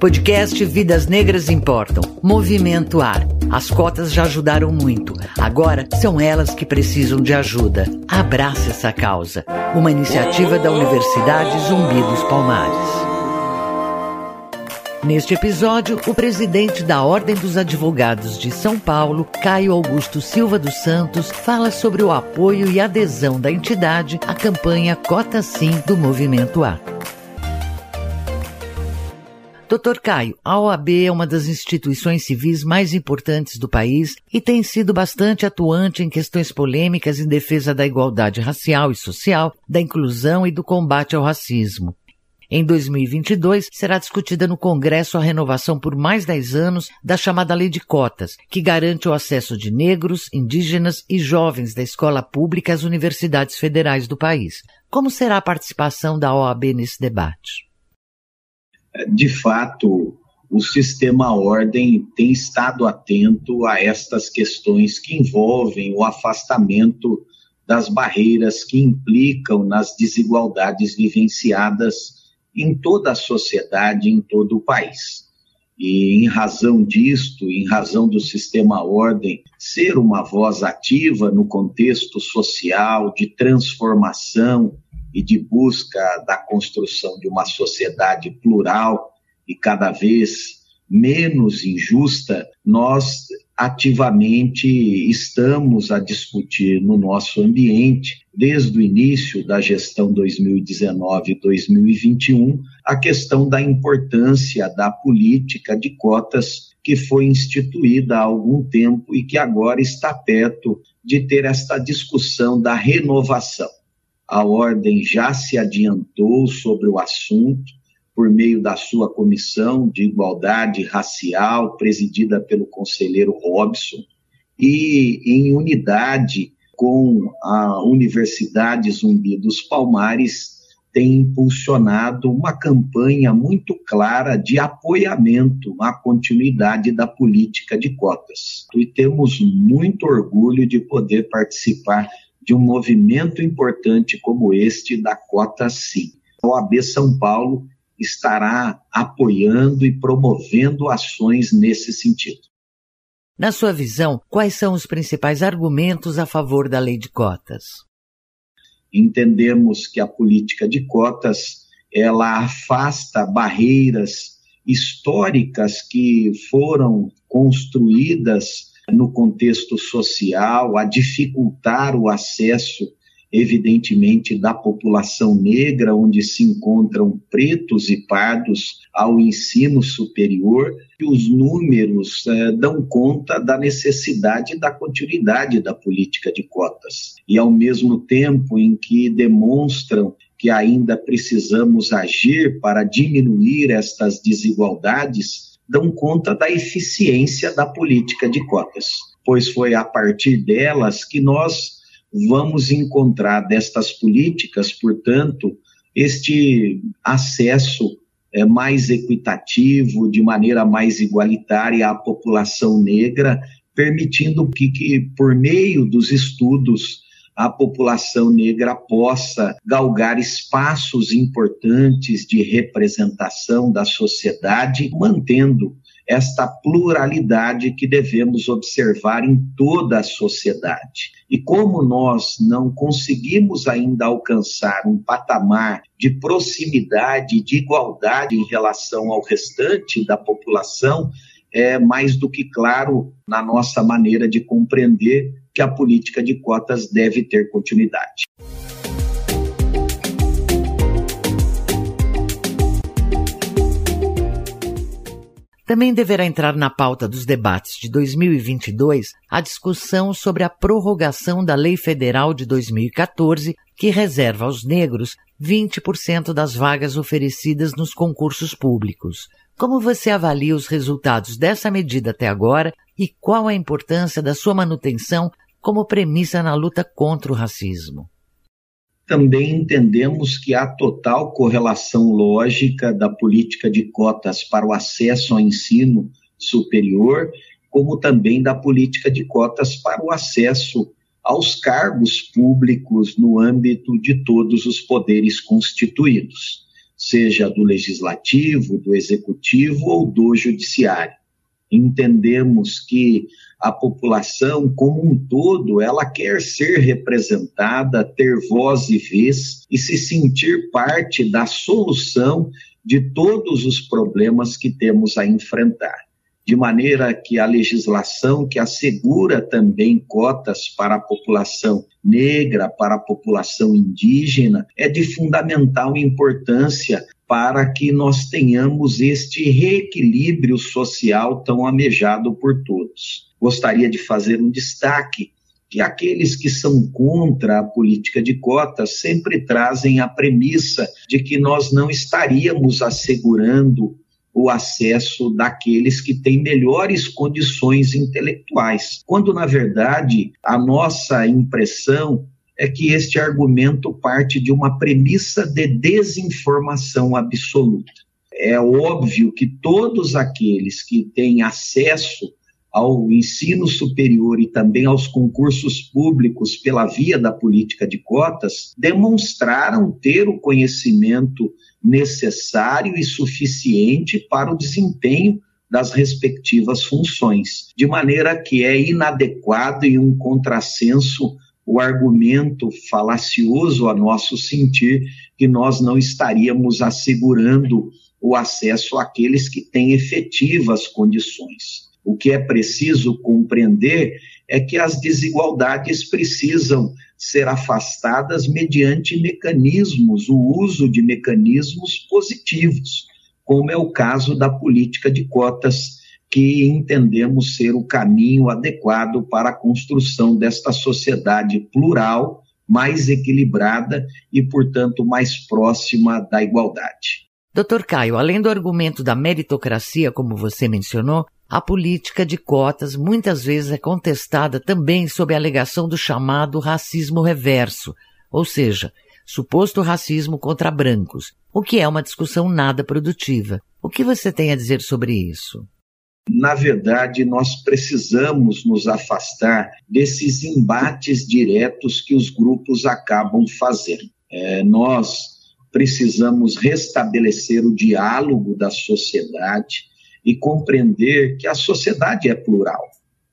Podcast Vidas Negras Importam. Movimento Ar. As cotas já ajudaram muito. Agora são elas que precisam de ajuda. Abrace essa causa. Uma iniciativa da Universidade Zumbi dos Palmares. Neste episódio, o presidente da Ordem dos Advogados de São Paulo, Caio Augusto Silva dos Santos, fala sobre o apoio e adesão da entidade à campanha Cota Sim do Movimento A. Doutor Caio, a OAB é uma das instituições civis mais importantes do país e tem sido bastante atuante em questões polêmicas em defesa da igualdade racial e social, da inclusão e do combate ao racismo. Em 2022, será discutida no Congresso a renovação por mais 10 anos da chamada Lei de Cotas, que garante o acesso de negros, indígenas e jovens da escola pública às universidades federais do país. Como será a participação da OAB nesse debate? De fato, o sistema ordem tem estado atento a estas questões que envolvem o afastamento das barreiras que implicam nas desigualdades vivenciadas em toda a sociedade, em todo o país. E em razão disto, em razão do sistema ordem ser uma voz ativa no contexto social de transformação e de busca da construção de uma sociedade plural e cada vez menos injusta, nós ativamente estamos a discutir no nosso ambiente, desde o início da gestão 2019-2021, a questão da importância da política de cotas que foi instituída há algum tempo e que agora está perto de ter esta discussão da renovação. A ordem já se adiantou sobre o assunto, por meio da sua comissão de igualdade racial, presidida pelo conselheiro Robson, e em unidade com a Universidade Zumbi dos Palmares, tem impulsionado uma campanha muito clara de apoiamento à continuidade da política de cotas. E temos muito orgulho de poder participar de um movimento importante como este da Cota Sim. A OAB São Paulo estará apoiando e promovendo ações nesse sentido. Na sua visão, quais são os principais argumentos a favor da lei de cotas? Entendemos que a política de cotas ela afasta barreiras históricas que foram construídas no contexto social a dificultar o acesso evidentemente, da população negra, onde se encontram pretos e pardos ao ensino superior, e os números eh, dão conta da necessidade da continuidade da política de cotas. E, ao mesmo tempo em que demonstram que ainda precisamos agir para diminuir estas desigualdades, dão conta da eficiência da política de cotas, pois foi a partir delas que nós vamos encontrar destas políticas, portanto, este acesso é, mais equitativo, de maneira mais igualitária à população negra, permitindo que, que, por meio dos estudos, a população negra possa galgar espaços importantes de representação da sociedade, mantendo esta pluralidade que devemos observar em toda a sociedade. E como nós não conseguimos ainda alcançar um patamar de proximidade, de igualdade em relação ao restante da população, é mais do que claro na nossa maneira de compreender que a política de cotas deve ter continuidade. Também deverá entrar na pauta dos debates de 2022 a discussão sobre a prorrogação da Lei Federal de 2014, que reserva aos negros 20% das vagas oferecidas nos concursos públicos. Como você avalia os resultados dessa medida até agora e qual a importância da sua manutenção como premissa na luta contra o racismo? também entendemos que há total correlação lógica da política de cotas para o acesso ao ensino superior, como também da política de cotas para o acesso aos cargos públicos no âmbito de todos os poderes constituídos. seja do legislativo, do executivo ou do judiciário. Entendemos que a população como um todo, ela quer ser representada, ter voz e vez e se sentir parte da solução de todos os problemas que temos a enfrentar. De maneira que a legislação que assegura também cotas para a população negra, para a população indígena, é de fundamental importância para que nós tenhamos este reequilíbrio social tão amejado por todos. Gostaria de fazer um destaque que aqueles que são contra a política de cotas sempre trazem a premissa de que nós não estaríamos assegurando o acesso daqueles que têm melhores condições intelectuais, quando na verdade a nossa impressão é que este argumento parte de uma premissa de desinformação absoluta. É óbvio que todos aqueles que têm acesso ao ensino superior e também aos concursos públicos pela via da política de cotas demonstraram ter o conhecimento necessário e suficiente para o desempenho das respectivas funções, de maneira que é inadequado e um contrassenso o argumento falacioso a nosso sentir que nós não estaríamos assegurando o acesso àqueles que têm efetivas condições. O que é preciso compreender é que as desigualdades precisam ser afastadas mediante mecanismos, o uso de mecanismos positivos, como é o caso da política de cotas, que entendemos ser o caminho adequado para a construção desta sociedade plural, mais equilibrada e, portanto, mais próxima da igualdade. Doutor Caio, além do argumento da meritocracia, como você mencionou, a política de cotas muitas vezes é contestada também sob a alegação do chamado racismo reverso, ou seja, suposto racismo contra brancos, o que é uma discussão nada produtiva. O que você tem a dizer sobre isso? Na verdade, nós precisamos nos afastar desses embates diretos que os grupos acabam fazendo. É, nós precisamos restabelecer o diálogo da sociedade, e compreender que a sociedade é plural.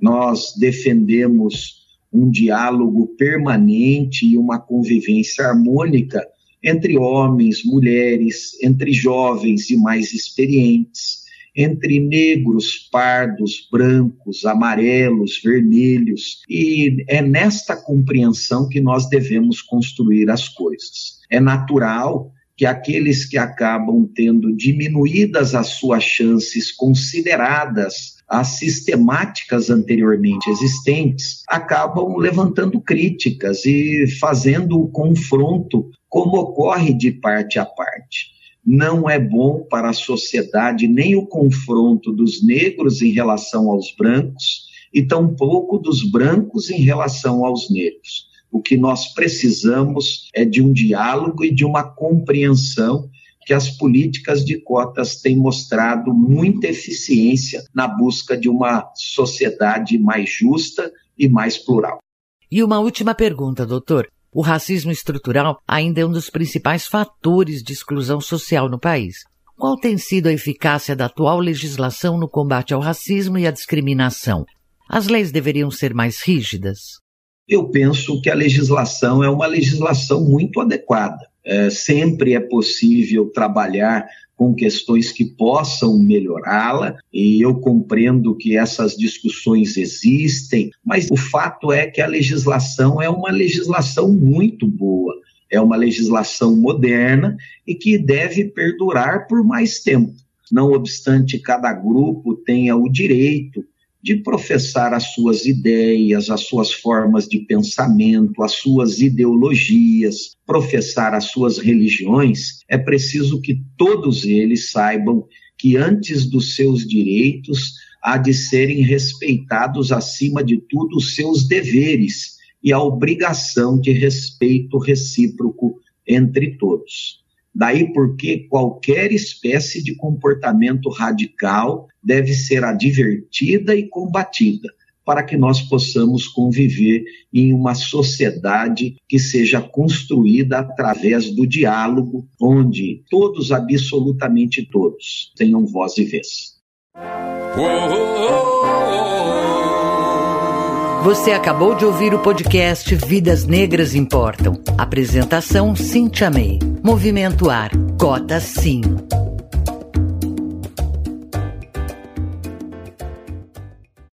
Nós defendemos um diálogo permanente e uma convivência harmônica entre homens, mulheres, entre jovens e mais experientes, entre negros, pardos, brancos, amarelos, vermelhos. E é nesta compreensão que nós devemos construir as coisas. É natural que aqueles que acabam tendo diminuídas as suas chances consideradas as sistemáticas anteriormente existentes, acabam levantando críticas e fazendo o confronto como ocorre de parte a parte. Não é bom para a sociedade nem o confronto dos negros em relação aos brancos e tampouco dos brancos em relação aos negros o que nós precisamos é de um diálogo e de uma compreensão que as políticas de cotas têm mostrado muita eficiência na busca de uma sociedade mais justa e mais plural. E uma última pergunta, doutor. O racismo estrutural ainda é um dos principais fatores de exclusão social no país. Qual tem sido a eficácia da atual legislação no combate ao racismo e à discriminação? As leis deveriam ser mais rígidas? eu penso que a legislação é uma legislação muito adequada. É, sempre é possível trabalhar com questões que possam melhorá-la, e eu compreendo que essas discussões existem, mas o fato é que a legislação é uma legislação muito boa, é uma legislação moderna e que deve perdurar por mais tempo. Não obstante cada grupo tenha o direito de professar as suas ideias, as suas formas de pensamento, as suas ideologias, professar as suas religiões, é preciso que todos eles saibam que antes dos seus direitos há de serem respeitados acima de tudo os seus deveres e a obrigação de respeito recíproco entre todos. Daí porque qualquer espécie de comportamento radical deve ser advertida e combatida, para que nós possamos conviver em uma sociedade que seja construída através do diálogo, onde todos, absolutamente todos, tenham voz e vez. Você acabou de ouvir o podcast Vidas Negras Importam. Apresentação Cintia May. Movimento Ar. Cota Sim.